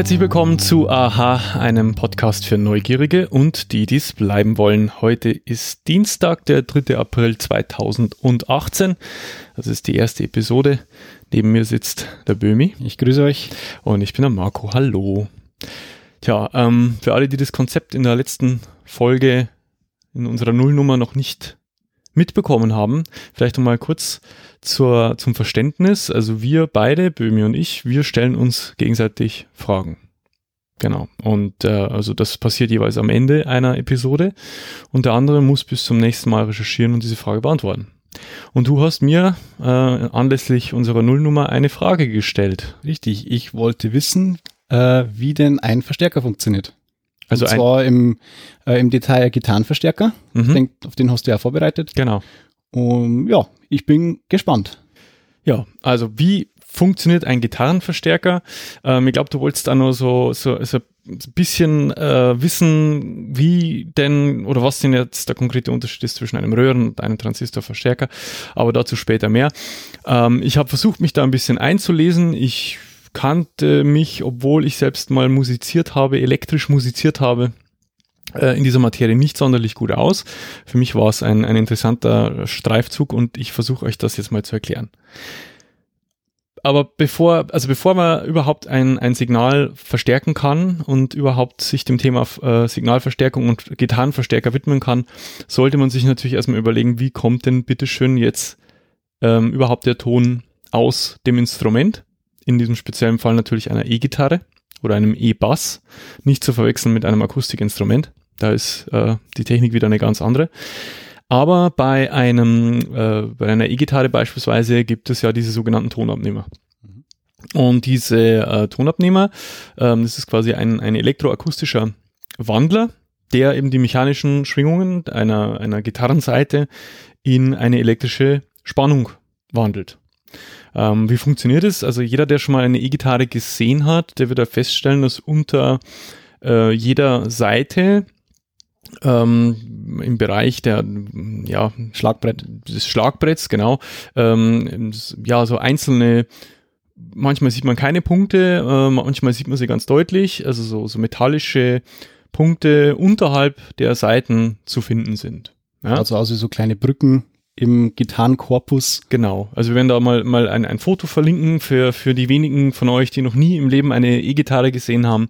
herzlich willkommen zu Aha, einem Podcast für Neugierige und die, die es bleiben wollen. Heute ist Dienstag, der 3. April 2018. Das ist die erste Episode. Neben mir sitzt der Böhmi. Ich grüße euch. Und ich bin der Marco. Hallo. Tja, ähm, für alle, die das Konzept in der letzten Folge in unserer Nullnummer noch nicht mitbekommen haben, vielleicht noch mal kurz zur, zum Verständnis. Also wir beide, Böhmi und ich, wir stellen uns gegenseitig Fragen. Genau. Und äh, also das passiert jeweils am Ende einer Episode und der andere muss bis zum nächsten Mal recherchieren und diese Frage beantworten. Und du hast mir äh, anlässlich unserer Nullnummer eine Frage gestellt. Richtig, ich wollte wissen, äh, wie denn ein Verstärker funktioniert. Also und zwar im, äh, im Detail Gitarrenverstärker. Mhm. Ich denke, auf den hast du ja vorbereitet. Genau. Und ja, ich bin gespannt. Ja, also wie funktioniert ein Gitarrenverstärker? Ähm, ich glaube, du wolltest da nur so, so, so ein bisschen äh, wissen, wie denn oder was denn jetzt der konkrete Unterschied ist zwischen einem Röhren- und einem Transistorverstärker, aber dazu später mehr. Ähm, ich habe versucht, mich da ein bisschen einzulesen. Ich kannte mich, obwohl ich selbst mal musiziert habe, elektrisch musiziert habe, äh, in dieser Materie nicht sonderlich gut aus. Für mich war es ein, ein interessanter Streifzug und ich versuche euch das jetzt mal zu erklären. Aber bevor, also bevor man überhaupt ein, ein Signal verstärken kann und überhaupt sich dem Thema äh, Signalverstärkung und Gitarrenverstärker widmen kann, sollte man sich natürlich erstmal überlegen, wie kommt denn bitteschön jetzt ähm, überhaupt der Ton aus dem Instrument? In diesem speziellen Fall natürlich einer E-Gitarre oder einem E-Bass, nicht zu verwechseln mit einem Akustikinstrument. Da ist äh, die Technik wieder eine ganz andere. Aber bei einem, äh, bei einer E-Gitarre beispielsweise gibt es ja diese sogenannten Tonabnehmer. Und diese äh, Tonabnehmer, ähm, das ist quasi ein, ein elektroakustischer Wandler, der eben die mechanischen Schwingungen einer, einer Gitarrenseite in eine elektrische Spannung wandelt. Ähm, wie funktioniert es? Also jeder, der schon mal eine E-Gitarre gesehen hat, der wird da feststellen, dass unter äh, jeder Seite ähm, im Bereich der ja, Schlagbrett, des Schlagbretts, genau, ähm, ja, so einzelne manchmal sieht man keine Punkte, äh, manchmal sieht man sie ganz deutlich, also so, so metallische Punkte unterhalb der Seiten zu finden sind. Ja? Also, also so kleine Brücken im Gitarrenkorpus. Genau. Also wir werden da mal, mal ein, ein Foto verlinken für, für die wenigen von euch, die noch nie im Leben eine E-Gitarre gesehen haben.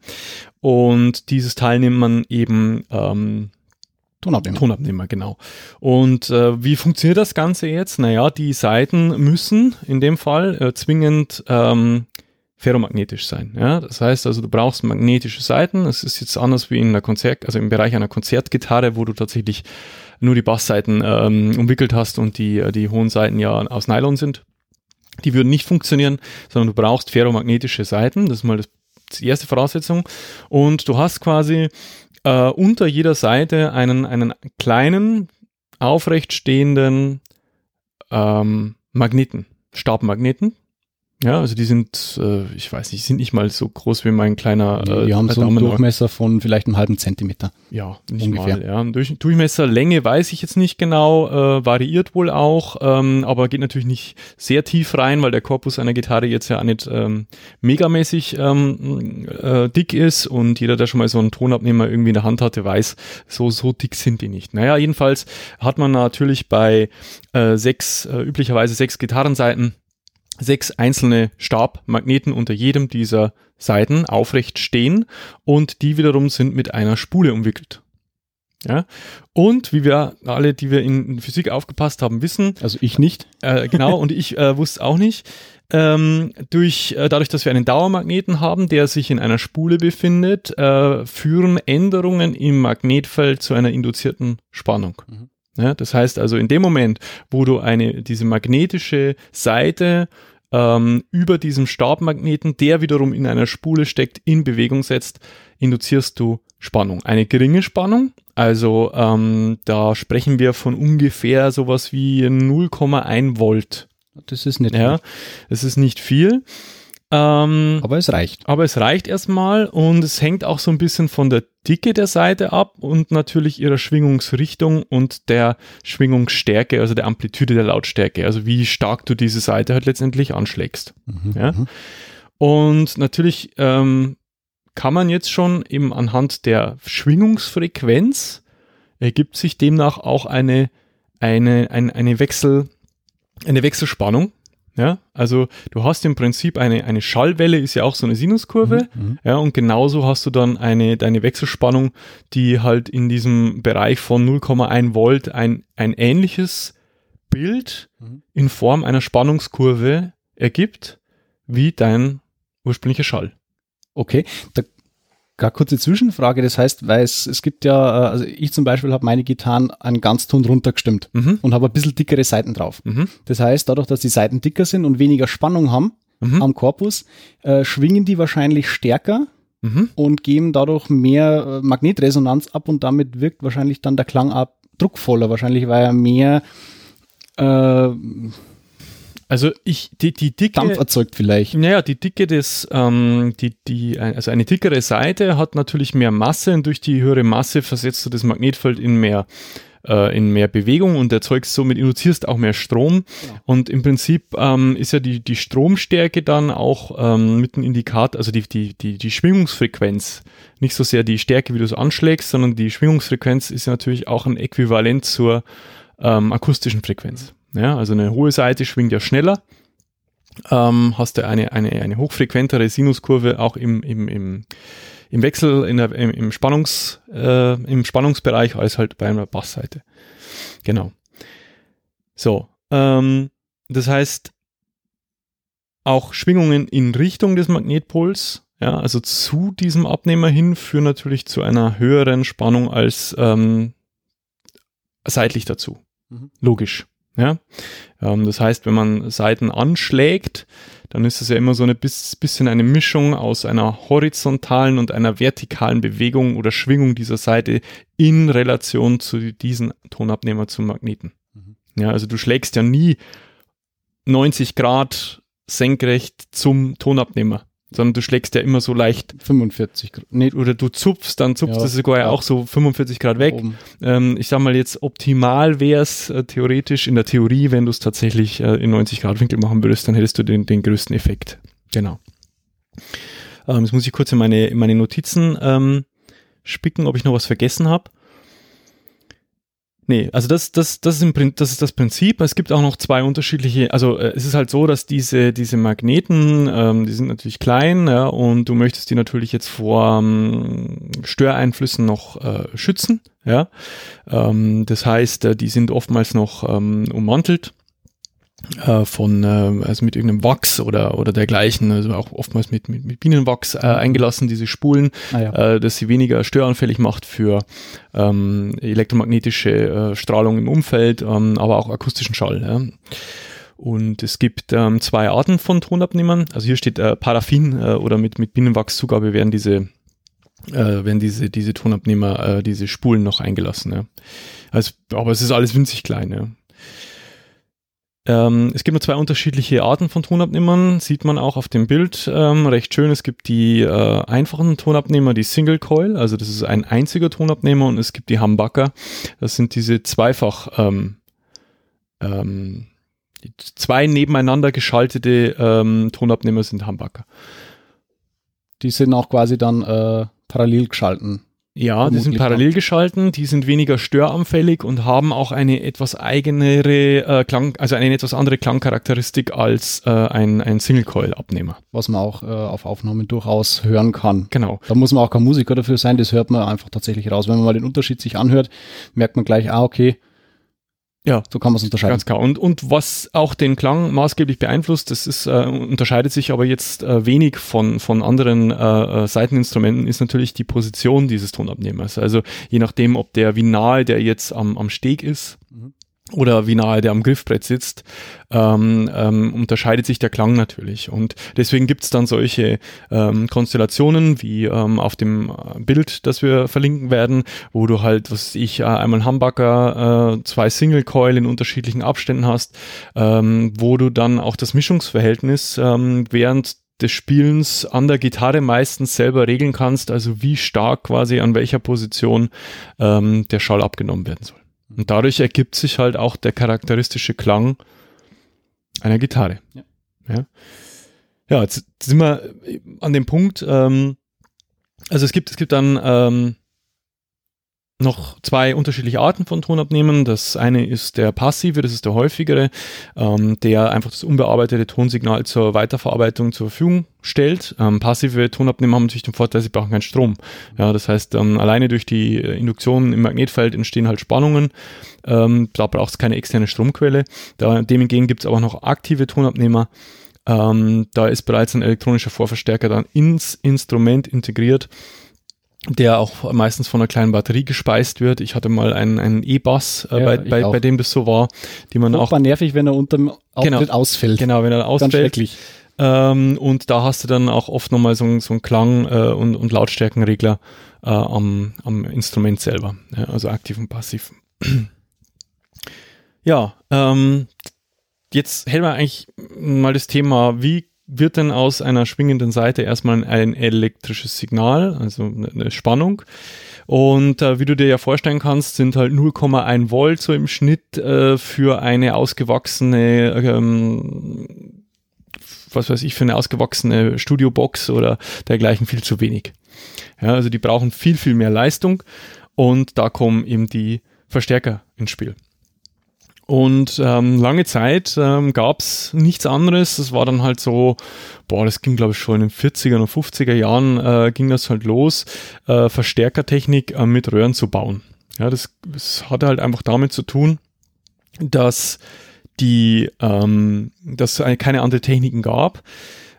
Und dieses Teil nimmt man eben ähm, Tonabnehmer. Tonabnehmer, genau. Und äh, wie funktioniert das Ganze jetzt? Naja, die Seiten müssen in dem Fall äh, zwingend ähm, ferromagnetisch sein. Ja? Das heißt also, du brauchst magnetische Seiten. Es ist jetzt anders wie in einer Konzert, also im Bereich einer Konzertgitarre, wo du tatsächlich nur die Bassseiten ähm, umwickelt hast und die, die hohen Seiten ja aus Nylon sind. Die würden nicht funktionieren, sondern du brauchst ferromagnetische Seiten. Das ist mal das, die erste Voraussetzung. Und du hast quasi äh, unter jeder Seite einen, einen kleinen, aufrecht stehenden ähm, Magneten, Stabmagneten. Ja, also die sind, äh, ich weiß nicht, sind nicht mal so groß wie mein kleiner. Äh, die haben so einen Durchmesser von vielleicht einem halben Zentimeter. Ja, nicht ungefähr. Mal, ja. Durch, Durchmesserlänge weiß ich jetzt nicht genau, äh, variiert wohl auch, ähm, aber geht natürlich nicht sehr tief rein, weil der Korpus einer Gitarre jetzt ja auch nicht ähm, megamäßig ähm, äh, dick ist und jeder, der schon mal so einen Tonabnehmer irgendwie in der Hand hatte, weiß, so, so dick sind die nicht. Naja, jedenfalls hat man natürlich bei äh, sechs, äh, üblicherweise sechs Gitarrenseiten sechs einzelne Stabmagneten unter jedem dieser Seiten aufrecht stehen und die wiederum sind mit einer Spule umwickelt. Ja, und wie wir alle, die wir in Physik aufgepasst haben, wissen. Also ich nicht. Äh, genau, und ich äh, wusste auch nicht. Ähm, durch, äh, dadurch, dass wir einen Dauermagneten haben, der sich in einer Spule befindet, äh, führen Änderungen im Magnetfeld zu einer induzierten Spannung. Mhm. Ja, das heißt also, in dem Moment, wo du eine, diese magnetische Seite ähm, über diesem Stabmagneten, der wiederum in einer Spule steckt, in Bewegung setzt, induzierst du Spannung. Eine geringe Spannung, also ähm, da sprechen wir von ungefähr sowas wie 0,1 Volt. Das ist nicht ja, viel. Das ist nicht viel. Ähm, aber es reicht. Aber es reicht erstmal und es hängt auch so ein bisschen von der Dicke der Seite ab und natürlich ihrer Schwingungsrichtung und der Schwingungsstärke, also der Amplitude der Lautstärke, also wie stark du diese Seite halt letztendlich anschlägst. Mhm. Ja? Mhm. Und natürlich ähm, kann man jetzt schon eben anhand der Schwingungsfrequenz ergibt sich demnach auch eine, eine, eine, eine Wechsel, eine Wechselspannung. Ja, also du hast im Prinzip eine, eine Schallwelle, ist ja auch so eine Sinuskurve. Mhm. Ja, und genauso hast du dann eine, deine Wechselspannung, die halt in diesem Bereich von 0,1 Volt ein, ein ähnliches Bild Mhm. in Form einer Spannungskurve ergibt, wie dein ursprünglicher Schall. Okay, da gar kurze Zwischenfrage. Das heißt, weil es, es gibt ja, äh, also ich zum Beispiel habe meine Gitarren einen Ganzton runtergestimmt Mhm. und habe ein bisschen dickere Seiten drauf. Mhm. Das heißt, dadurch, dass die Seiten dicker sind und weniger Spannung haben Mhm. am Korpus, äh, schwingen die wahrscheinlich stärker Mhm. und geben dadurch mehr äh, Magnetresonanz ab und damit wirkt wahrscheinlich dann der Klang ab druckvoller. Wahrscheinlich, weil er mehr äh, Also ich, die, die Dicke. Dampf erzeugt vielleicht. Naja, die Dicke des, ähm, die, die, also eine dickere Seite hat natürlich mehr Masse und durch die höhere Masse versetzt du das Magnetfeld in mehr, äh, in mehr Bewegung und erzeugst somit, induzierst auch mehr Strom. Und im Prinzip ähm, ist ja die, die Stromstärke dann auch ähm, mit einem Indikator, also die, die, die, die Schwingungsfrequenz, nicht so sehr die Stärke, wie du es anschlägst, sondern die Schwingungsfrequenz ist ja natürlich auch ein Äquivalent zur ähm, akustischen Frequenz. Ja, also eine hohe Seite schwingt ja schneller ähm, hast du eine, eine, eine hochfrequentere Sinuskurve auch im, im, im, im Wechsel, in der, im, im, Spannungs, äh, im Spannungsbereich als halt bei einer Bassseite. Genau. So, ähm, das heißt, auch Schwingungen in Richtung des Magnetpols, ja, also zu diesem Abnehmer hin, führen natürlich zu einer höheren Spannung als ähm, seitlich dazu. Mhm. Logisch. Ja, ähm, das heißt, wenn man Seiten anschlägt, dann ist es ja immer so ein bis, bisschen eine Mischung aus einer horizontalen und einer vertikalen Bewegung oder Schwingung dieser Seite in Relation zu diesen Tonabnehmer zum Magneten. Mhm. Ja, also du schlägst ja nie 90 Grad senkrecht zum Tonabnehmer, sondern du schlägst ja immer so leicht 45 Grad. Nee, oder du zupfst, dann zupfst Ja, du sogar ja auch so 45 Grad weg. Ähm, ich sag mal jetzt, optimal wäre es äh, theoretisch in der Theorie, wenn du es tatsächlich äh, in 90 Grad Winkel machen würdest, dann hättest du den, den größten Effekt. Genau. Ähm, jetzt muss ich kurz in meine, in meine Notizen ähm, spicken, ob ich noch was vergessen habe. Nee, also das, das, das, ist im, das ist das Prinzip. Es gibt auch noch zwei unterschiedliche, also äh, es ist halt so, dass diese, diese Magneten, ähm, die sind natürlich klein, ja, und du möchtest die natürlich jetzt vor ähm, Störeinflüssen noch äh, schützen, ja. Ähm, das heißt, äh, die sind oftmals noch ähm, ummantelt äh, von, äh, also mit irgendeinem Wachs oder, oder dergleichen, also auch oftmals mit, mit, mit Bienenwachs äh, eingelassen, diese Spulen Ah, ja. äh, dass sie weniger störanfällig macht für ähm, elektromagnetische äh, Strahlung im Umfeld, ähm, aber auch akustischen Schall. Ja. Und es gibt ähm, zwei Arten von Tonabnehmern. Also hier steht äh, Paraffin äh, oder mit, mit Bienenwachszugabe werden diese äh, werden diese, diese Tonabnehmer, äh, diese Spulen noch eingelassen. Ja. Also, aber es ist alles winzig klein. Ja. Ähm, es gibt nur zwei unterschiedliche Arten von Tonabnehmern, sieht man auch auf dem Bild ähm, recht schön. Es gibt die äh, einfachen Tonabnehmer, die Single Coil, also das ist ein einziger Tonabnehmer und es gibt die Humbucker, das sind diese zweifach ähm, ähm, zwei nebeneinander geschaltete ähm, Tonabnehmer sind Humbucker. Die sind auch quasi dann äh, parallel geschalten. Ja, die sind parallel geschalten, die sind weniger störanfällig und haben auch eine etwas eigenere äh, Klang, also eine etwas andere Klangcharakteristik als äh, ein, ein Single-Coil-Abnehmer. was man auch äh, auf Aufnahmen durchaus hören kann. Genau. Da muss man auch kein Musiker dafür sein, das hört man einfach tatsächlich raus. Wenn man mal den Unterschied sich anhört, merkt man gleich, ah, okay, Ja, so kann man es unterscheiden. Ganz klar. Und, und was auch den Klang maßgeblich beeinflusst, das ist, äh, unterscheidet sich aber jetzt äh, wenig von, von anderen äh, äh, Seiteninstrumenten, ist natürlich die Position dieses Tonabnehmers. Also je nachdem, ob der, wie nahe der jetzt am, am Steg ist. Oder wie nahe der am Griffbrett sitzt, ähm, ähm, unterscheidet sich der Klang natürlich. Und deswegen gibt es dann solche ähm, Konstellationen wie ähm, auf dem äh, Bild, das wir verlinken werden, wo du halt, was ich, äh, einmal Humbucker, äh, zwei Single Coil in unterschiedlichen Abständen hast, ähm, wo du dann auch das Mischungsverhältnis ähm, während des Spielens an der Gitarre meistens selber regeln kannst, also wie stark quasi an welcher Position ähm, der Schall abgenommen werden soll. Und dadurch ergibt sich halt auch der charakteristische Klang einer Gitarre. Ja. Ja, ja jetzt sind wir an dem Punkt, ähm, Also es gibt, es gibt dann ähm, noch zwei unterschiedliche Arten von Tonabnehmen. Das eine ist der passive, das ist der häufigere, ähm, der einfach das unbearbeitete Tonsignal zur Weiterverarbeitung zur Verfügung stellt. Ähm, passive Tonabnehmer haben natürlich den Vorteil, sie brauchen keinen Strom. Ja, das heißt, ähm, alleine durch die Induktion im Magnetfeld entstehen halt Spannungen. Ähm, da braucht es keine externe Stromquelle. Da, dem hingegen gibt es aber noch aktive Tonabnehmer. Ähm, da ist bereits ein elektronischer Vorverstärker dann ins Instrument integriert der auch meistens von einer kleinen Batterie gespeist wird. Ich hatte mal einen, einen E-Bass, äh, ja, bei, bei, bei, dem das so war, die man Furchtbar auch. nervig, wenn er unter dem Auftritt genau, ausfällt. Genau, wenn er ausfällt. Ganz schrecklich. Ähm, und da hast du dann auch oft nochmal so, so einen Klang äh, und, und Lautstärkenregler äh, am, am Instrument selber. Ja, also aktiv und passiv. ja, ähm, jetzt hätten wir eigentlich mal das Thema, wie wird denn aus einer schwingenden Seite erstmal ein elektrisches Signal, also eine Spannung. Und äh, wie du dir ja vorstellen kannst, sind halt 0,1 Volt so im Schnitt äh, für eine ausgewachsene, ähm, was weiß ich, für eine ausgewachsene Studiobox oder dergleichen viel zu wenig. Ja, also die brauchen viel, viel mehr Leistung und da kommen eben die Verstärker ins Spiel. Und ähm, lange Zeit ähm, gab es nichts anderes. Das war dann halt so, boah, das ging glaube ich schon in den 40er und 50er Jahren äh, ging das halt los, äh, Verstärkertechnik äh, mit Röhren zu bauen. Ja, das, das hatte halt einfach damit zu tun, dass die, ähm, dass es keine andere Techniken gab.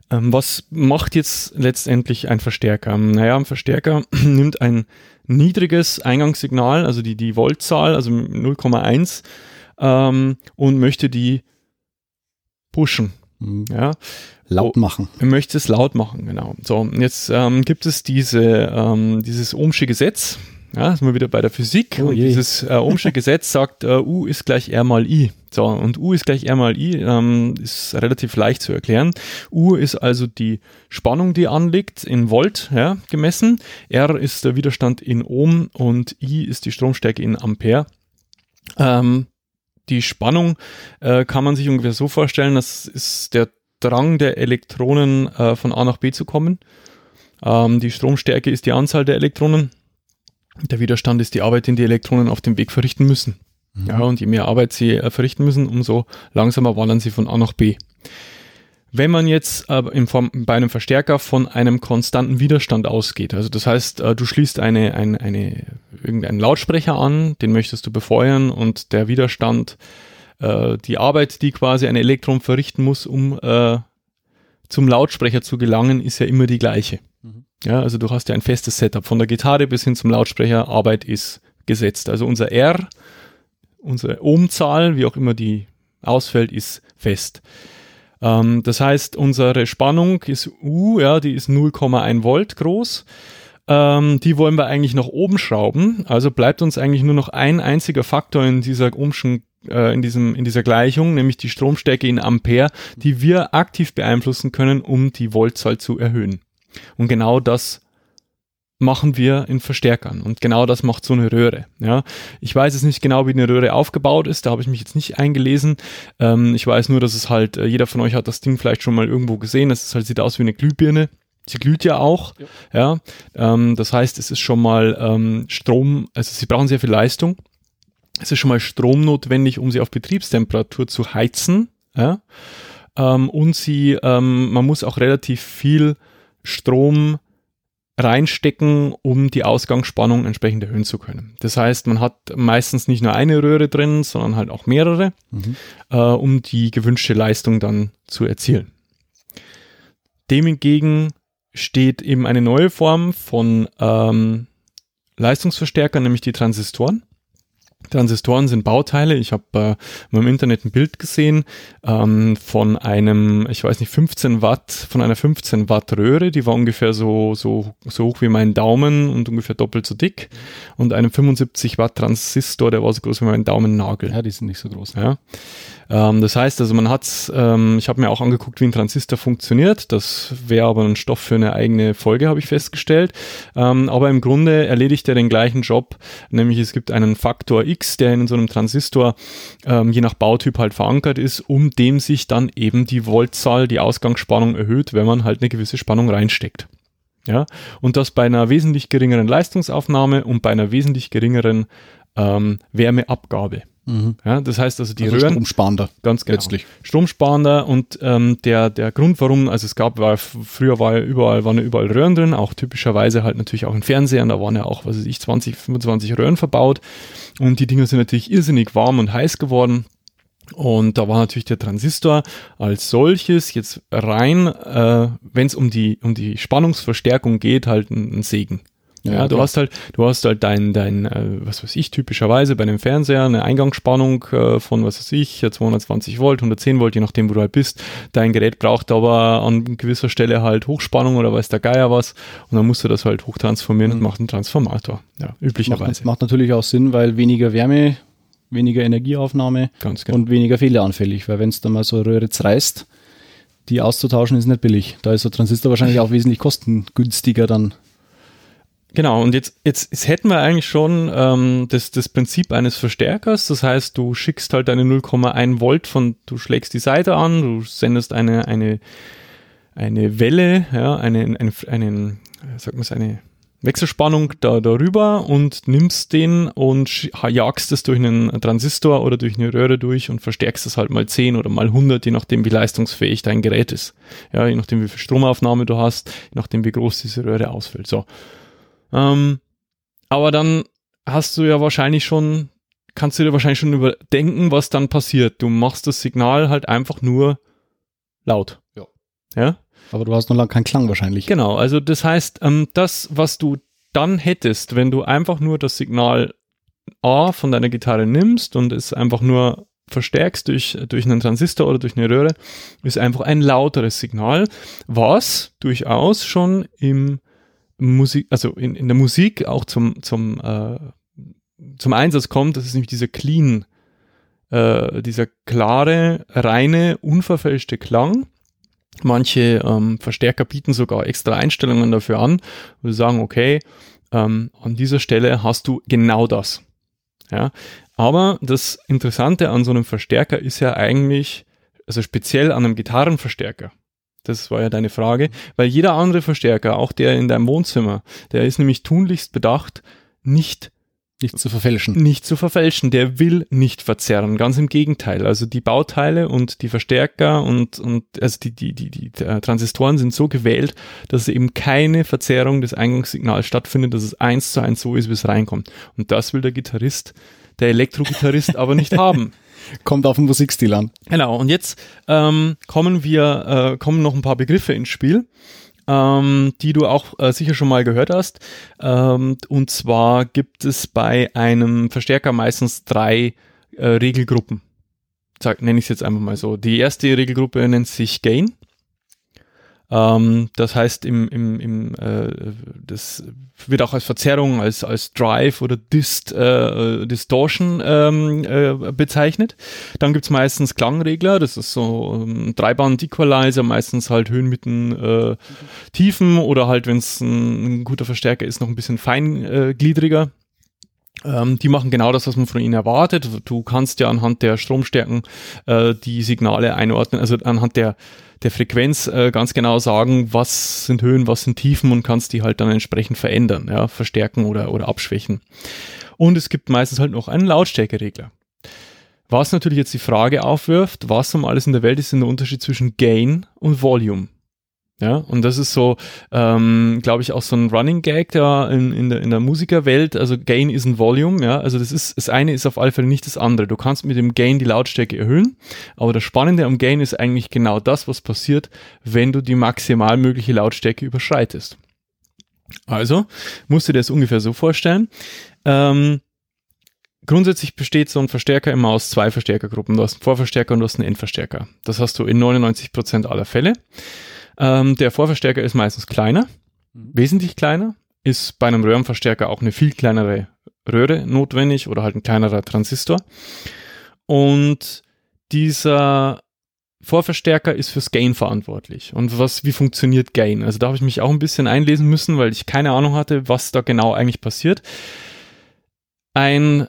Ähm, was macht jetzt letztendlich ein Verstärker? Naja, ein Verstärker nimmt ein niedriges Eingangssignal, also die, die Voltzahl, also 0,1 ähm, und möchte die pushen. Mhm. Ja. Laut machen. Er möchte es laut machen, genau. So, jetzt ähm, gibt es diese, ähm, dieses Ohmsche Gesetz. Ja, sind wir wieder bei der Physik. Oh und dieses äh, Ohmsche Gesetz sagt, äh, U ist gleich R mal I. So, und U ist gleich R mal I, ähm, ist relativ leicht zu erklären. U ist also die Spannung, die anliegt, in Volt ja, gemessen. R ist der Widerstand in Ohm und I ist die Stromstärke in Ampere. Ähm, die Spannung äh, kann man sich ungefähr so vorstellen, das ist der Drang der Elektronen äh, von A nach B zu kommen. Ähm, die Stromstärke ist die Anzahl der Elektronen. Der Widerstand ist die Arbeit, die die Elektronen auf dem Weg verrichten müssen. Mhm. Ja, und je mehr Arbeit sie äh, verrichten müssen, umso langsamer wandern sie von A nach B. Wenn man jetzt äh, in Form, bei einem Verstärker von einem konstanten Widerstand ausgeht, also das heißt, äh, du schließt eine, eine, eine, irgendeinen Lautsprecher an, den möchtest du befeuern und der Widerstand, äh, die Arbeit, die quasi ein Elektron verrichten muss, um äh, zum Lautsprecher zu gelangen, ist ja immer die gleiche. Mhm. Ja, also du hast ja ein festes Setup. Von der Gitarre bis hin zum Lautsprecher, Arbeit ist gesetzt. Also unser R, unsere Ohmzahl, wie auch immer die ausfällt, ist fest. Ähm, das heißt, unsere Spannung ist U, ja, die ist 0,1 Volt groß. Ähm, die wollen wir eigentlich nach oben schrauben. Also bleibt uns eigentlich nur noch ein einziger Faktor in dieser Ohmschen äh, in, diesem, in dieser Gleichung, nämlich die Stromstärke in Ampere, die wir aktiv beeinflussen können, um die Voltzahl zu erhöhen. Und genau das machen wir in Verstärkern. Und genau das macht so eine Röhre. Ja, ich weiß jetzt nicht genau, wie eine Röhre aufgebaut ist. Da habe ich mich jetzt nicht eingelesen. Ähm, ich weiß nur, dass es halt, äh, jeder von euch hat das Ding vielleicht schon mal irgendwo gesehen. Es halt, sieht aus wie eine Glühbirne. Sie glüht ja auch. Ja, ja ähm, das heißt, es ist schon mal ähm, Strom, also sie brauchen sehr viel Leistung. Es ist schon mal Strom notwendig, um sie auf Betriebstemperatur zu heizen. Ja, ähm, und sie, ähm, man muss auch relativ viel Strom reinstecken, um die Ausgangsspannung entsprechend erhöhen zu können. Das heißt, man hat meistens nicht nur eine Röhre drin, sondern halt auch mehrere, mhm. äh, um die gewünschte Leistung dann zu erzielen. Dem hingegen steht eben eine neue Form von ähm, Leistungsverstärkern, nämlich die Transistoren. Transistoren sind Bauteile. Ich habe äh, im Internet ein Bild gesehen ähm, von einem, ich weiß nicht, 15 Watt, von einer 15 Watt Röhre, die war ungefähr so, so, so hoch wie mein Daumen und ungefähr doppelt so dick. Und einem 75 Watt Transistor, der war so groß wie mein Daumennagel. Ja, die sind nicht so groß. Ja. Ähm, das heißt also, man hat, ähm, ich habe mir auch angeguckt, wie ein Transistor funktioniert. Das wäre aber ein Stoff für eine eigene Folge, habe ich festgestellt. Ähm, aber im Grunde erledigt er den gleichen Job, nämlich es gibt einen Faktor X, der in so einem Transistor ähm, je nach Bautyp halt verankert ist, um dem sich dann eben die Voltzahl, die Ausgangsspannung erhöht, wenn man halt eine gewisse Spannung reinsteckt. Ja, und das bei einer wesentlich geringeren Leistungsaufnahme und bei einer wesentlich geringeren ähm, Wärmeabgabe. Mhm. Ja, das heißt also die Also Röhren, stromsparender. ganz genau, letztlich. stromsparender und ähm, der, der Grund, warum, also es gab, war, früher war ja überall, waren überall Röhren drin, auch typischerweise halt natürlich auch in Fernsehern, da waren ja auch, was weiß ich, 20, 25 Röhren verbaut und die Dinger sind natürlich irrsinnig warm und heiß geworden. Und da war natürlich der Transistor als solches jetzt rein, äh, wenn es um die, um die Spannungsverstärkung geht, halt ein, ein Segen. Ja, Ja, du klar. hast halt, du hast halt dein, dein, äh, was weiß ich, typischerweise bei einem Fernseher eine Eingangsspannung äh, von, was weiß ich, 220 Volt, 110 Volt, je nachdem, wo du halt bist. Dein Gerät braucht aber an gewisser Stelle halt Hochspannung oder weiß der Geier was. Und dann musst du das halt hochtransformieren und macht einen Transformator. Ja, üblicherweise. Macht, macht natürlich auch Sinn, weil weniger Wärme, weniger Energieaufnahme Ganz genau. und weniger fehleranfällig, weil wenn es dann mal so eine Röhre zerreißt, die auszutauschen ist nicht billig. Da ist so ein Transistor wahrscheinlich auch wesentlich kostengünstiger dann. Genau, und jetzt, jetzt, jetzt hätten wir eigentlich schon ähm, das, das Prinzip eines Verstärkers. Das heißt, du schickst halt deine 0,1 Volt von, du schlägst die Seite an, du sendest eine, eine, eine Welle, ja, einen, einen, einen sag mal, eine Wechselspannung da darüber und nimmst den und jagst es durch einen Transistor oder durch eine Röhre durch und verstärkst es halt mal 10 oder mal 100, je nachdem wie leistungsfähig dein Gerät ist. Ja, je nachdem wie viel Stromaufnahme du hast, je nachdem wie groß diese Röhre ausfällt. So. Ähm, aber dann hast du ja wahrscheinlich schon, kannst du dir wahrscheinlich schon überdenken, was dann passiert. Du machst das Signal halt einfach nur laut. Ja. Ja? Aber du hast noch lange keinen Klang wahrscheinlich. Genau, also das heißt, ähm, das, was du dann hättest, wenn du einfach nur das Signal A von deiner Gitarre nimmst und es einfach nur verstärkst durch, durch einen Transistor oder durch eine Röhre, ist einfach ein lauteres Signal, was durchaus schon im Musik, also in, in der Musik auch zum, zum, äh, zum Einsatz kommt. Das ist nämlich dieser clean, äh, dieser klare, reine, unverfälschte Klang. Manche ähm, Verstärker bieten sogar extra Einstellungen dafür an, wo sie sagen, okay, ähm, an dieser Stelle hast du genau das. Ja, aber das Interessante an so einem Verstärker ist ja eigentlich, also speziell an einem Gitarrenverstärker. Das war ja deine Frage, weil jeder andere Verstärker, auch der in deinem Wohnzimmer, der ist nämlich tunlichst bedacht, nicht Nicht zu verfälschen. nicht zu verfälschen. Der will nicht verzerren. Ganz im Gegenteil. Also die Bauteile und die Verstärker und, und also die, die, die, die äh, Transistoren sind so gewählt, dass eben keine Verzerrung des Eingangssignals stattfindet, dass es eins zu eins so ist, wie es reinkommt. Und das will der Gitarrist, der Elektrogitarrist aber nicht haben. Kommt auf den Musikstil an. Genau, und jetzt ähm, kommen wir, äh, kommen noch ein paar Begriffe ins Spiel, ähm, die du auch äh, sicher schon mal gehört hast. Ähm, und zwar gibt es bei einem Verstärker meistens drei äh, Regelgruppen. Nenne ich es jetzt einfach mal so. Die erste Regelgruppe nennt sich Gain. Ähm, das heißt, im, im, im, äh, das wird auch als Verzerrung, als, als Drive oder Dist, äh, Distortion ähm, äh, bezeichnet. Dann gibt's meistens Klangregler, das ist so ähm, Dreiband-Equalizer, meistens halt Höhen, Mitten, äh, Tiefen oder halt, wenn es ein, ein guter Verstärker ist, noch ein bisschen feingliedriger. Ähm, die machen genau das, was man von ihnen erwartet. Du kannst ja anhand der Stromstärken äh, die Signale einordnen, also anhand der, der Frequenz äh, ganz genau sagen, was sind Höhen, was sind Tiefen und kannst die halt dann entsprechend verändern, ja, verstärken oder, oder abschwächen. Und es gibt meistens halt noch einen Lautstärkeregler. Was natürlich jetzt die Frage aufwirft, was um alles in der Welt ist denn der Unterschied zwischen Gain und Volume? Ja, und das ist so, ähm, glaube ich, auch so ein Running Gag da in, in, der, in der Musikerwelt. Also Gain ist ein Volume, ja. Also das ist, das eine ist auf alle Fälle nicht das andere. Du kannst mit dem Gain die Lautstärke erhöhen, aber das Spannende am Gain ist eigentlich genau das, was passiert, wenn du die maximal mögliche Lautstärke überschreitest. Also, musst du dir das ungefähr so vorstellen. Ähm, grundsätzlich besteht so ein Verstärker immer aus zwei Verstärkergruppen. Du hast einen Vorverstärker und du hast einen Endverstärker. Das hast du in 99% aller Fälle. Ähm, der Vorverstärker ist meistens kleiner, wesentlich kleiner. Ist bei einem Röhrenverstärker auch eine viel kleinere Röhre notwendig oder halt ein kleinerer Transistor. Und dieser Vorverstärker ist fürs Gain verantwortlich. Und was, wie funktioniert Gain? Also da habe ich mich auch ein bisschen einlesen müssen, weil ich keine Ahnung hatte, was da genau eigentlich passiert. Ein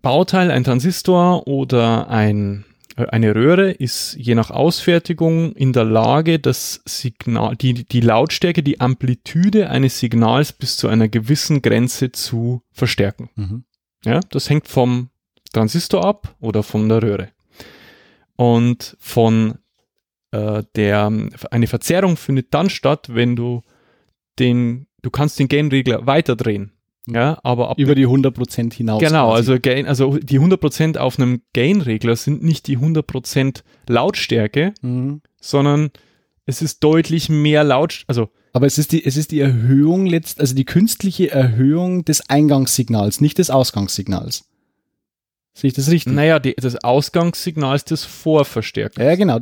Bauteil, ein Transistor oder ein eine Röhre ist je nach Ausfertigung in der Lage, das Signal, die, die Lautstärke, die Amplitude eines Signals bis zu einer gewissen Grenze zu verstärken. Mhm. Ja, das hängt vom Transistor ab oder von der Röhre. Und von äh, der, eine Verzerrung findet dann statt, wenn du den, du kannst den Gain-Regler weiterdrehen. Ja, aber ab über die 100% hinaus. Genau, quasi. also Gain, also die 100% auf einem Gain-Regler sind nicht die 100% Lautstärke, mhm. sondern es ist deutlich mehr Laut, also aber es ist die, es ist die Erhöhung letzt, also die künstliche Erhöhung des Eingangssignals, nicht des Ausgangssignals. Sehe ich das richtig? Naja, die, das Ausgangssignal ist das Vorverstärker. Ja, genau.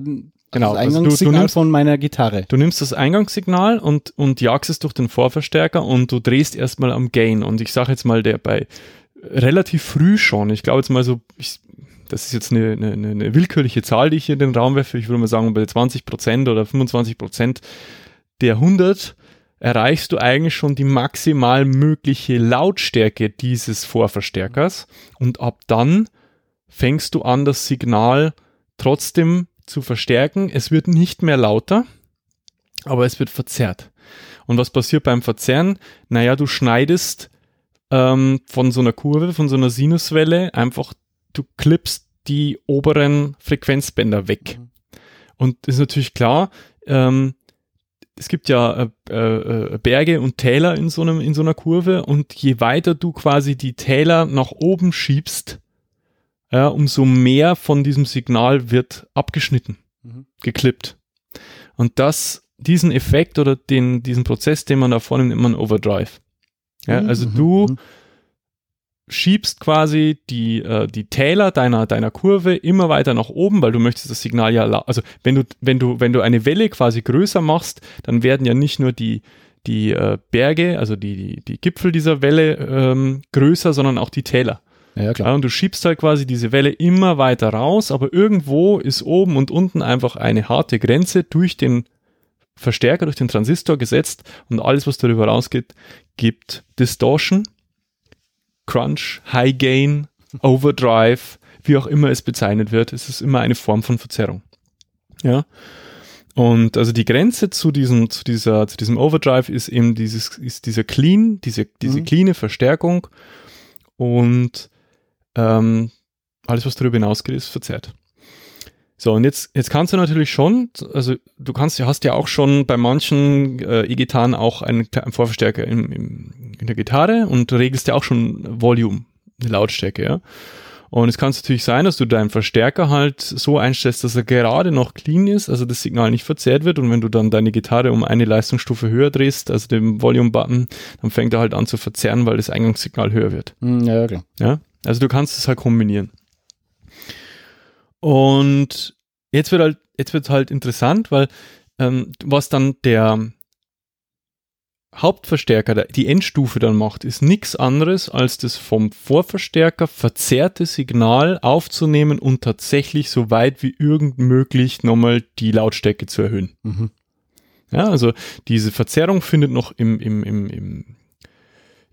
Genau, das Eingangssignal also du, du nimmst, von meiner Gitarre. Du nimmst das Eingangssignal und, und jagst es durch den Vorverstärker und du drehst erstmal am Gain. Und ich sage jetzt mal, der bei relativ früh schon, ich glaube jetzt mal so, ich, das ist jetzt eine, eine, eine, willkürliche Zahl, die ich hier in den Raum werfe, ich würde mal sagen, bei 20% oder 25% der 100 erreichst du eigentlich schon die maximal mögliche Lautstärke dieses Vorverstärkers und ab dann fängst du an, das Signal trotzdem zu verstärken. Es wird nicht mehr lauter, aber es wird verzerrt. Und was passiert beim Verzerren? Naja, du schneidest ähm, von so einer Kurve, von so einer Sinuswelle einfach, du klippst die oberen Frequenzbänder weg. Mhm. Und ist natürlich klar, ähm, es gibt ja äh, äh, Berge und Täler in so, einem, in so einer Kurve und je weiter du quasi die Täler nach oben schiebst, ja, umso mehr von diesem Signal wird abgeschnitten, mhm. geklippt. Und das, diesen Effekt oder den, diesen Prozess, den man da vornimmt, nennt man Overdrive. Ja, mhm. also mhm. du mhm. schiebst quasi die, äh, die Täler deiner, deiner Kurve immer weiter nach oben, weil du möchtest das Signal ja, also wenn du, wenn du, wenn du eine Welle quasi größer machst, dann werden ja nicht nur die, die äh, Berge, also die, die, die Gipfel dieser Welle ähm, größer, sondern auch die Täler. Ja, klar. Und du schiebst halt quasi diese Welle immer weiter raus, aber irgendwo ist oben und unten einfach eine harte Grenze durch den Verstärker, durch den Transistor gesetzt und alles, was darüber rausgeht, gibt Distortion, Crunch, High Gain, Overdrive, wie auch immer es bezeichnet wird. Es ist immer eine Form von Verzerrung. Ja. Und also die Grenze zu diesem, zu dieser, zu diesem Overdrive ist eben dieses, ist dieser clean, diese, diese mhm. cleane Verstärkung. Und ähm, alles, was darüber hinausgeht, ist verzerrt. So, und jetzt, jetzt kannst du natürlich schon, also du kannst, hast ja auch schon bei manchen äh, E-Gitarren auch einen, einen Vorverstärker im, im, in der Gitarre und du regelst ja auch schon Volume, die Lautstärke, ja. Und es kann natürlich sein, dass du deinen Verstärker halt so einstellst, dass er gerade noch clean ist, also das Signal nicht verzerrt wird. Und wenn du dann deine Gitarre um eine Leistungsstufe höher drehst, also den Volume-Button, dann fängt er halt an zu verzerren, weil das Eingangssignal höher wird. Hm, ja, klar. Ja, also du kannst es halt kombinieren. Und jetzt wird halt, jetzt wird halt interessant, weil ähm, was dann der Hauptverstärker, die Endstufe dann macht, ist nichts anderes, als das vom Vorverstärker verzerrte Signal aufzunehmen und tatsächlich so weit wie irgend möglich nochmal die Lautstärke zu erhöhen. Mhm. Ja, also diese Verzerrung findet noch im, im, im, im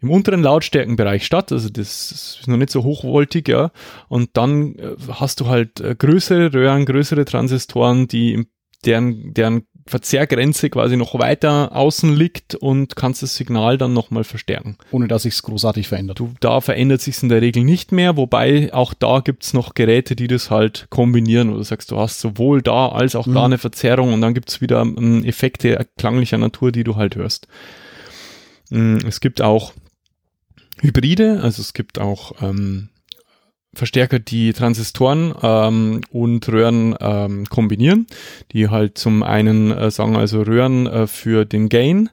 im unteren Lautstärkenbereich statt, also das ist noch nicht so hochvoltig, ja. Und dann äh, hast du halt äh, größere Röhren, größere Transistoren, die deren, deren Verzerrgrenze quasi noch weiter außen liegt und kannst das Signal dann nochmal verstärken. Ohne dass sich's großartig verändert. Du, da verändert sich's in der Regel nicht mehr, wobei auch da gibt's noch Geräte, die das halt kombinieren, wo du sagst, du hast sowohl da als auch mhm. da eine Verzerrung und dann gibt's wieder ähm, Effekte klanglicher Natur, die du halt hörst. Mm, es gibt auch Hybride, also es gibt auch ähm, Verstärker, die Transistoren ähm, und Röhren ähm, kombinieren, die halt zum einen äh, sagen also Röhren äh, für den Gain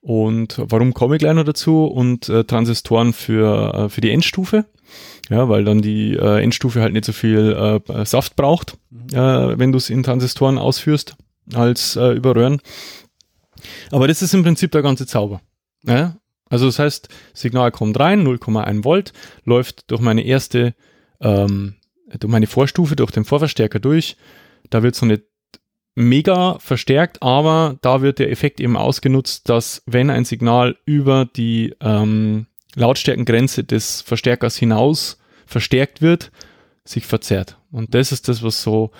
und warum komme ich gleich noch dazu und äh, Transistoren für, äh, für die Endstufe. Ja, weil dann die äh, Endstufe halt nicht so viel äh, Saft braucht, mhm. äh, wenn du es in Transistoren ausführst, als äh, über Röhren. Aber das ist im Prinzip der ganze Zauber. Ja? Also das heißt, Signal kommt rein, 0,1 Volt, läuft durch meine erste, ähm, durch meine Vorstufe, durch den Vorverstärker durch. Da wird so nicht mega verstärkt, aber da wird der Effekt eben ausgenutzt, dass wenn ein Signal über die ähm, Lautstärkengrenze des Verstärkers hinaus verstärkt wird, sich verzerrt. Und das ist das, was so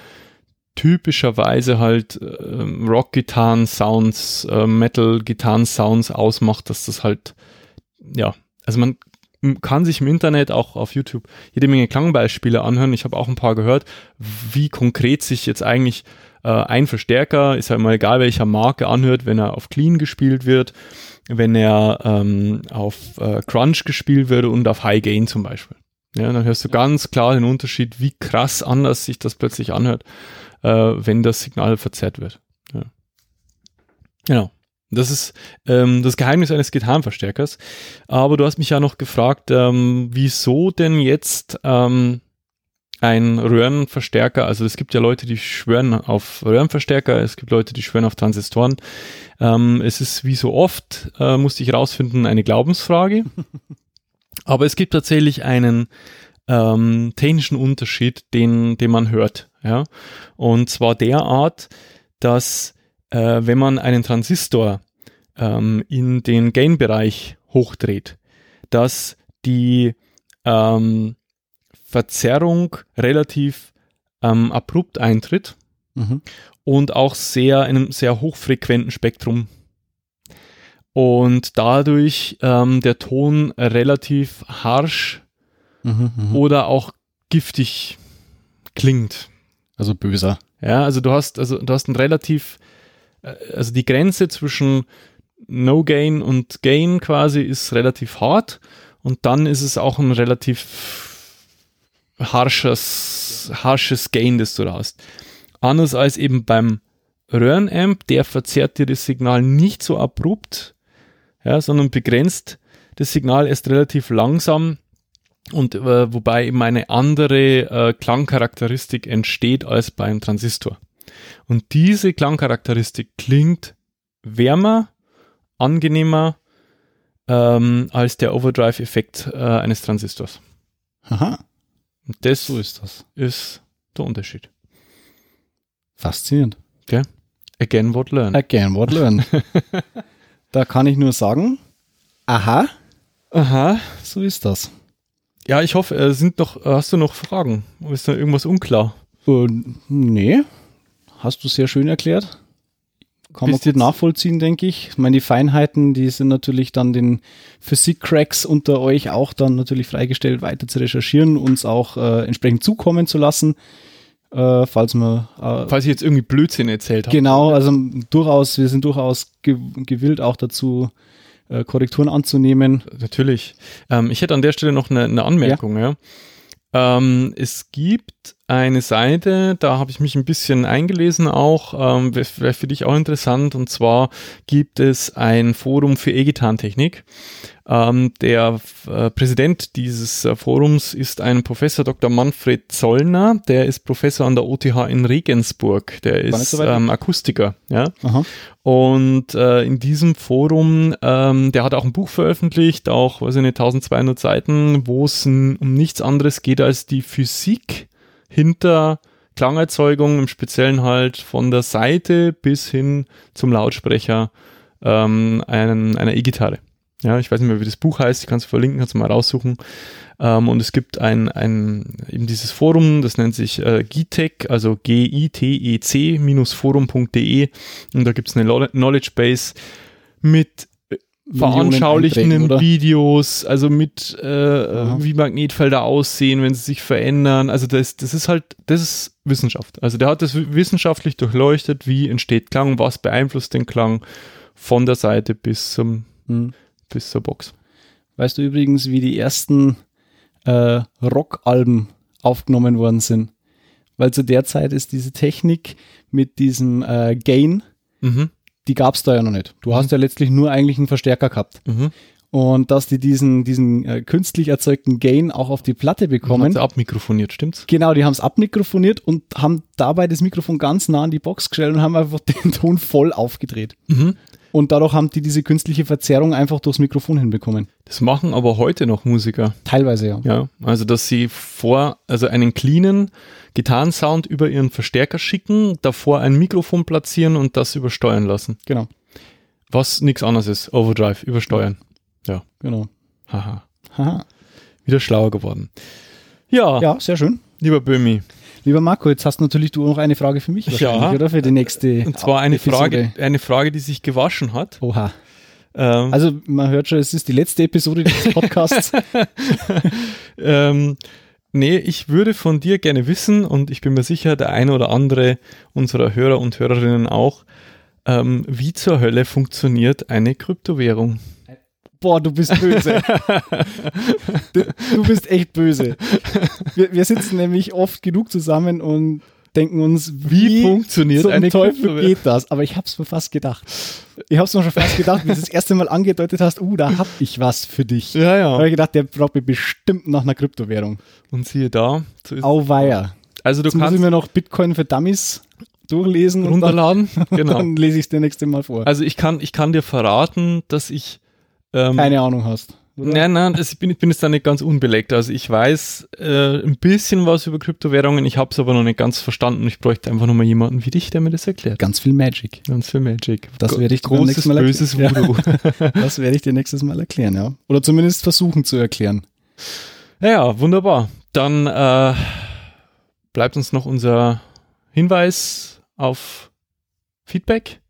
typischerweise halt ähm, Rock-Gitarren-Sounds, äh, Metal-Gitarren-Sounds ausmacht, dass das halt, ja, also man kann sich im Internet auch auf YouTube jede Menge Klangbeispiele anhören. Ich habe auch ein paar gehört, wie konkret sich jetzt eigentlich äh, ein Verstärker, ist ja immer egal welcher Marke, anhört, wenn er auf Clean gespielt wird, wenn er ähm, auf äh, Crunch gespielt wird und auf High Gain zum Beispiel. Ja, dann hörst du ganz klar den Unterschied, wie krass anders sich das plötzlich anhört äh, wenn das Signal verzerrt wird. Ja. Genau. Das ist ähm, das Geheimnis eines Gitarrenverstärkers. Aber du hast mich ja noch gefragt, ähm, wieso denn jetzt ähm, ein Röhrenverstärker, also es gibt ja Leute, die schwören auf Röhrenverstärker, es gibt Leute, die schwören auf Transistoren. Ähm, es ist wie so oft, äh, musste ich rausfinden, eine Glaubensfrage. Aber es gibt tatsächlich einen ähm, technischen Unterschied, den, den man hört. Ja? Und zwar derart, dass äh, wenn man einen Transistor ähm, in den Gain-Bereich hochdreht, dass die ähm, Verzerrung relativ ähm, abrupt eintritt mhm. und auch sehr in einem sehr hochfrequenten Spektrum. Und dadurch ähm, der Ton relativ harsch mhm, mhm. oder auch giftig klingt. Also böser. Ja, also du hast, also du hast ein relativ, äh, also die Grenze zwischen No Gain und Gain quasi ist relativ hart und dann ist es auch ein relativ harsches, harsches Gain, das du da hast. Anders als eben beim Röhrenamp, der verzerrt dir das Signal nicht so abrupt, ja, sondern begrenzt das Signal erst relativ langsam und äh, wobei eben eine andere äh, Klangcharakteristik entsteht als beim Transistor. Und diese Klangcharakteristik klingt wärmer, angenehmer ähm, als der Overdrive-Effekt äh, eines Transistors. Aha. Und das so ist das. Ist der Unterschied. Faszinierend. Okay. Again what learn. Again what learn. da kann ich nur sagen, aha. Aha. So ist das. Ja, ich hoffe, äh, sind noch, äh, hast du noch Fragen? Ist da irgendwas unklar? Äh, nee. Hast du sehr schön erklärt. Kann Bist man gut nachvollziehen, denke ich. Ich meine, die Feinheiten, die sind natürlich dann den Physik-Cracks unter euch auch dann natürlich freigestellt, weiter zu recherchieren, uns auch äh, entsprechend zukommen zu lassen. Äh, falls man. Äh, falls ich jetzt irgendwie Blödsinn erzählt habe. Genau, also durchaus, wir sind durchaus gewillt auch dazu, äh, Korrekturen anzunehmen. Natürlich. Ähm, ich hätte an der Stelle noch eine, eine Anmerkung. Ja. ja. Ähm, es gibt eine Seite, da habe ich mich ein bisschen eingelesen auch, ähm, wäre für dich auch interessant, und zwar gibt es ein Forum für E-Gitarrentechnik. Ähm, der äh, Präsident dieses äh, Forums ist ein Professor Dr. Manfred Zollner, der ist Professor an der OTH in Regensburg, der ist so ähm, Akustiker. Ja? Und äh, in diesem Forum, ähm, der hat auch ein Buch veröffentlicht, auch, weiß ich nicht, 1200 Seiten, wo es um nichts anderes geht als die Physik hinter Klangerzeugung, im Speziellen halt von der Seite bis hin zum Lautsprecher ähm, einen, einer E-Gitarre. Ja, ich weiß nicht mehr, wie das Buch heißt, ich kann es verlinken, kannst du mal raussuchen. Ähm, und es gibt ein, ein, eben dieses Forum, das nennt sich äh, GITEC, also G-I-T-E-C-forum.de und da gibt es eine Knowledge Base mit veranschaulichenden Videos, also mit äh, wie Magnetfelder aussehen, wenn sie sich verändern. Also das, das ist halt, das ist Wissenschaft. Also der hat das wissenschaftlich durchleuchtet, wie entsteht Klang, was beeinflusst den Klang von der Seite bis zum hm bis zur Box. Weißt du übrigens, wie die ersten äh, Rockalben aufgenommen worden sind? Weil zu der Zeit ist diese Technik mit diesem äh, Gain, mhm. Die gab es da ja noch nicht. Du mhm. hast ja letztlich nur eigentlich einen Verstärker gehabt. Mhm. Und dass die diesen, diesen äh, künstlich erzeugten Gain auch auf die Platte bekommen. Haben sie abmikrofoniert, stimmt's? Genau, die haben es abmikrofoniert und haben dabei das Mikrofon ganz nah an die Box gestellt und haben einfach den Ton voll aufgedreht. Mhm. Und dadurch haben die diese künstliche Verzerrung einfach durchs Mikrofon hinbekommen. Das machen aber heute noch Musiker. Teilweise, ja. Ja, also dass sie vor, also einen cleanen Gitarrensound über ihren Verstärker schicken, davor ein Mikrofon platzieren und das übersteuern lassen. Genau. Was nichts anderes ist, Overdrive, übersteuern. Ja. Genau. Haha. Haha. Wieder schlauer geworden. Ja. Ja, sehr schön. Lieber Böhmi. Lieber Marco, jetzt hast natürlich du noch eine Frage für mich ja, oder? Für die nächste. Und zwar eine Frage, eine Frage, die sich gewaschen hat. Oha. Ähm, also man hört schon, es ist die letzte Episode des Podcasts. ähm, nee, ich würde von dir gerne wissen, und ich bin mir sicher, der eine oder andere unserer Hörer und Hörerinnen auch, ähm, wie zur Hölle funktioniert eine Kryptowährung? Boah, du bist böse. du, du, bist echt böse. Wir, wir, sitzen nämlich oft genug zusammen und denken uns, wie, wie funktioniert zum eine Teufel geht das? Aber ich habe es mir fast gedacht. Ich habe es mir schon fast gedacht, wie du das erste Mal angedeutet hast, uh, da habe ich was für dich. Ja, ja. Da habe ich gedacht, der braucht mir bestimmt nach einer Kryptowährung. Und siehe da. So Auweia. Also du Jetzt kannst muss ich mir noch Bitcoin für Dummies durchlesen runterladen. Und dann, genau. dann lese ich es dir nächste Mal vor. Also ich kann, ich kann dir verraten, dass ich ähm, keine Ahnung hast. Oder? Nein, nein, das, ich, bin, ich bin jetzt da nicht ganz unbelegt. Also ich weiß äh, ein bisschen was über Kryptowährungen, ich habe es aber noch nicht ganz verstanden. Ich bräuchte einfach nochmal jemanden wie dich, der mir das erklärt. Ganz viel Magic. Ganz viel Magic. Das werde ich dir Großes, Mal böses Voodoo. Ja. Das werde ich dir nächstes Mal erklären, ja. Oder zumindest versuchen zu erklären. Ja, ja wunderbar. Dann äh, bleibt uns noch unser Hinweis auf Feedback.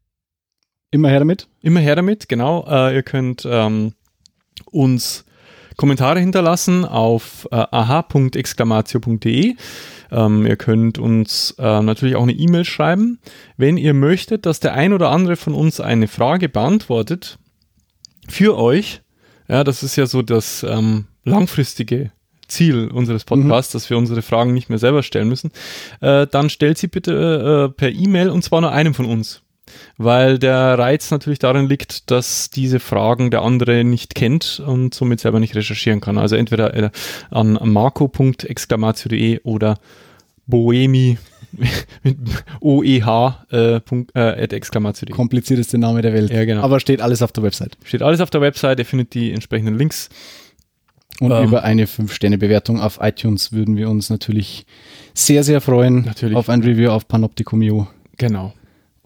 Immer her damit. Immer her damit, genau. Äh, ihr könnt ähm, uns Kommentare hinterlassen auf äh, aha.exclamatio.de. Ähm, ihr könnt uns äh, natürlich auch eine E-Mail schreiben. Wenn ihr möchtet, dass der ein oder andere von uns eine Frage beantwortet für euch, ja, das ist ja so das ähm, langfristige Ziel unseres Podcasts, mhm. dass wir unsere Fragen nicht mehr selber stellen müssen, äh, dann stellt sie bitte äh, per E-Mail und zwar nur einem von uns weil der Reiz natürlich darin liegt, dass diese Fragen der andere nicht kennt und somit selber nicht recherchieren kann. Also entweder äh, an marco.exclamatio.de oder boemi mit OEH äh, äh. Komplizierteste Name der Welt. Ja, genau. Aber steht alles auf der Website. Steht alles auf der Website, ihr findet die entsprechenden Links. Und ähm, über eine 5-Sterne-Bewertung auf iTunes würden wir uns natürlich sehr, sehr freuen. Natürlich. Auf ein Review auf Panoptikum.io. Genau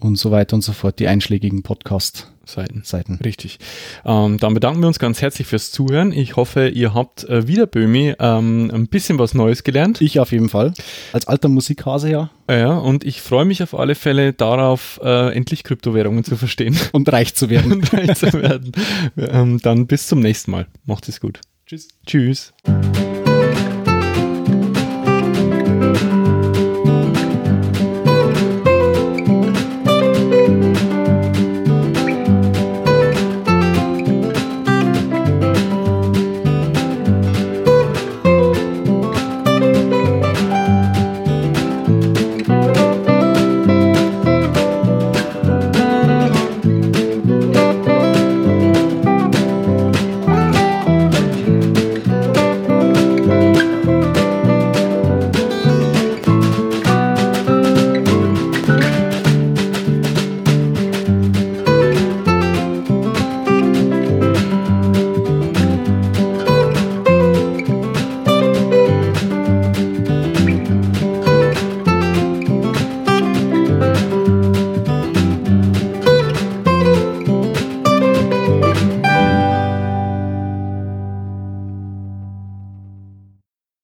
und so weiter und so fort, die einschlägigen Podcast-Seiten. Seiten. Richtig. Ähm, dann bedanken wir uns ganz herzlich fürs Zuhören. Ich hoffe, ihr habt äh, wieder, Böhmi, ähm, ein bisschen was Neues gelernt. Ich auf jeden Fall. Als alter Musikhase ja. Ja, und ich freue mich auf alle Fälle darauf, äh, endlich Kryptowährungen zu verstehen. Und reich zu werden. und reich zu werden. ähm, dann bis zum nächsten Mal. Macht es gut. Tschüss. Tschüss.